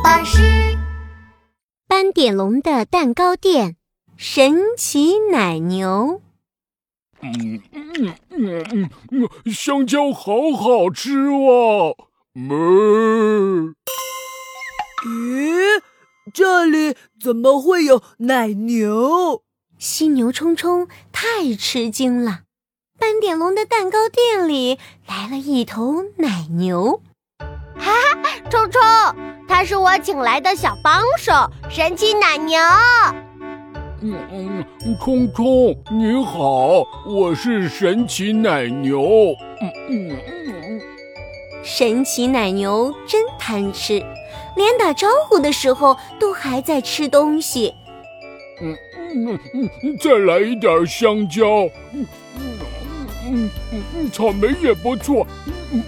巴士。斑点龙的蛋糕店，神奇奶牛。嗯嗯嗯嗯嗯，香蕉好好吃哦！哞。咦，这里怎么会有奶牛？犀牛冲冲太吃惊了。斑点龙的蛋糕店里来了一头奶牛。哈哈，冲冲，他是我请来的小帮手，神奇奶牛。嗯嗯，冲冲你好，我是神奇奶牛。嗯嗯嗯，神奇奶牛真贪吃，连打招呼的时候都还在吃东西。嗯嗯嗯，再来一点香蕉。嗯嗯嗯嗯，草莓也不错。嗯。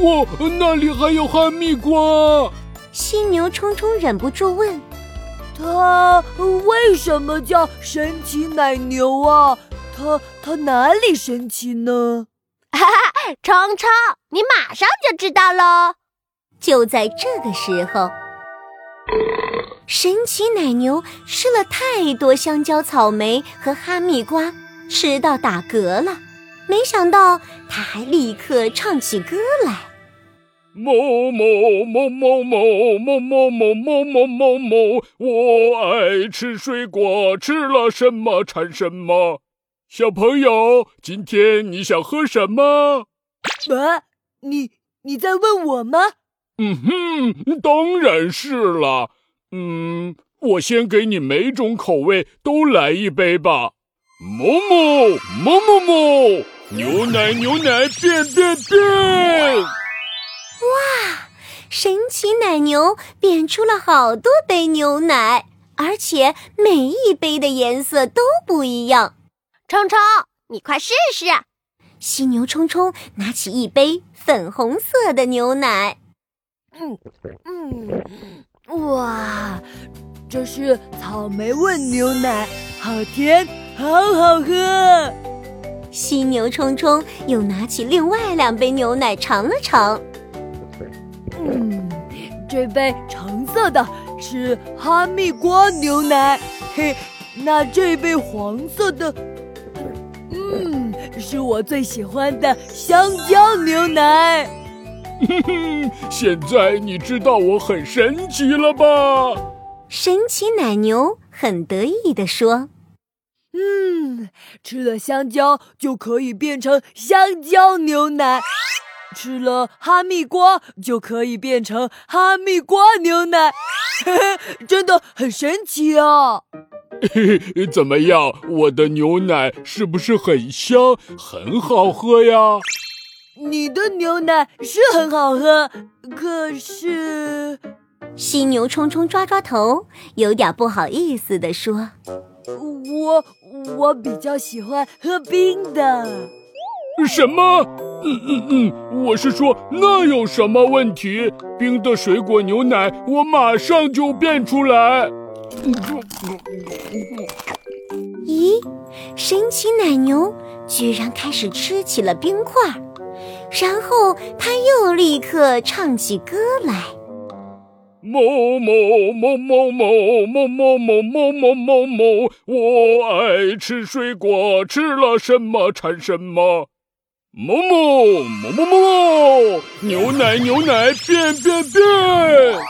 哇，那里还有哈密瓜！犀牛冲冲忍不住问：“它为什么叫神奇奶牛啊？它它哪里神奇呢？” 哈哈，冲冲，你马上就知道喽！就在这个时候，神奇奶牛吃了太多香蕉、草莓和哈密瓜，吃到打嗝了。没想到，它还立刻唱起歌来：某某某某某某某某某某某某，我爱吃水果，吃了什么馋什么。小朋友，今天你想喝什么？啊，你你在问我吗？嗯哼，当然是了。嗯，我先给你每种口味都来一杯吧。某某某某某。牛奶，牛奶，变变变！哇，神奇奶牛变出了好多杯牛奶，而且每一杯的颜色都不一样。冲冲，你快试试！犀牛冲冲拿起一杯粉红色的牛奶，嗯嗯，哇，这是草莓味牛奶，好甜，好好喝。犀牛冲冲又拿起另外两杯牛奶尝了尝，嗯，这杯橙色的是哈密瓜牛奶，嘿，那这杯黄色的，嗯，是我最喜欢的香蕉牛奶。哼哼，现在你知道我很神奇了吧？神奇奶牛很得意地说。嗯，吃了香蕉就可以变成香蕉牛奶，吃了哈密瓜就可以变成哈密瓜牛奶，嘿嘿，真的很神奇啊！嘿嘿，怎么样，我的牛奶是不是很香，很好喝呀？你的牛奶是很好喝，可是，犀牛冲冲抓抓头，有点不好意思地说。我我比较喜欢喝冰的。什么？嗯嗯嗯，我是说，那有什么问题？冰的水果牛奶，我马上就变出来。咦，神奇奶牛居然开始吃起了冰块，然后它又立刻唱起歌来。某某某某某某某某某某某某，我爱吃水果，吃了什么馋什么。某某某某某，牛奶牛奶变变变！哇，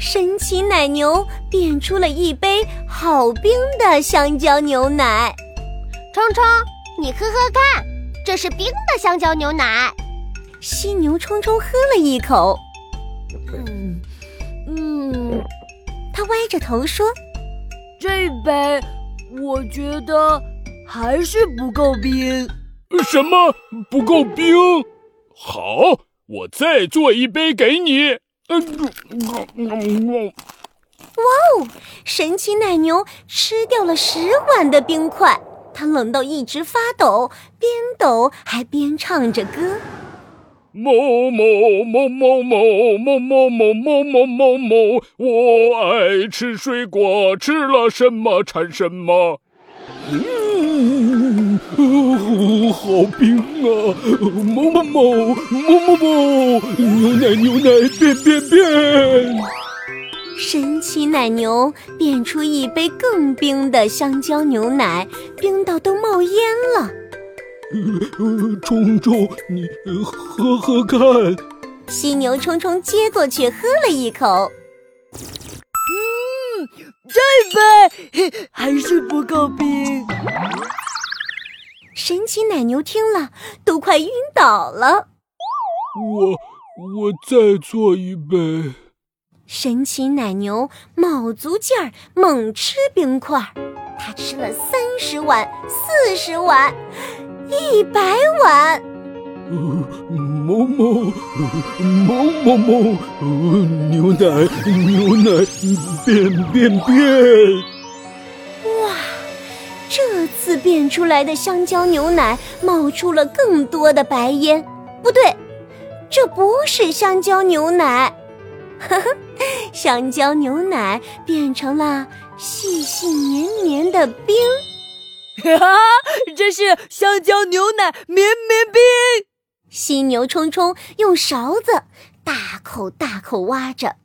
神奇奶牛变出了一杯好冰的香蕉牛奶。冲冲，你喝喝看，这是冰的香蕉牛奶。犀牛冲冲喝了一口。嗯嗯，他歪着头说：“这杯我觉得还是不够冰。什么不够冰？好，我再做一杯给你。”哇哦！神奇奶牛吃掉了十碗的冰块，它冷到一直发抖，边抖还边唱着歌。某某某某某某某某某某某某，我爱吃水果，吃了什么馋什么。嗯。哦，好冰啊！某某某某某某，牛奶牛奶变变变！神奇奶牛变出一杯更冰的香蕉牛奶，冰到都冒烟了。冲冲，你喝喝看。犀牛冲冲接过去喝了一口，嗯，这杯还是不够冰。神奇奶牛听了都快晕倒了。我我再做一杯。神奇奶牛卯足劲儿猛吃冰块，他吃了三十碗、四十碗、一百碗。呃，某某某某某，牛奶牛奶变变变！变出来的香蕉牛奶冒出了更多的白烟。不对，这不是香蕉牛奶。呵呵，香蕉牛奶变成了细细绵绵的冰，这是香蕉牛奶绵绵冰。犀牛冲冲用勺子大口大口挖着，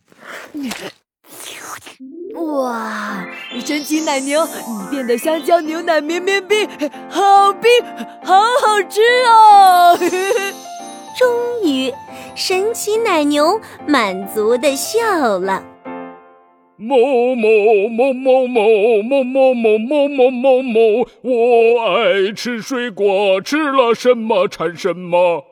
哇！神奇奶牛，你变的香蕉牛奶绵绵冰，好冰，好好吃哦！终于。神奇奶牛满足的笑了。某某某某某某某某某某某某，我爱吃水果，吃了什么馋什么。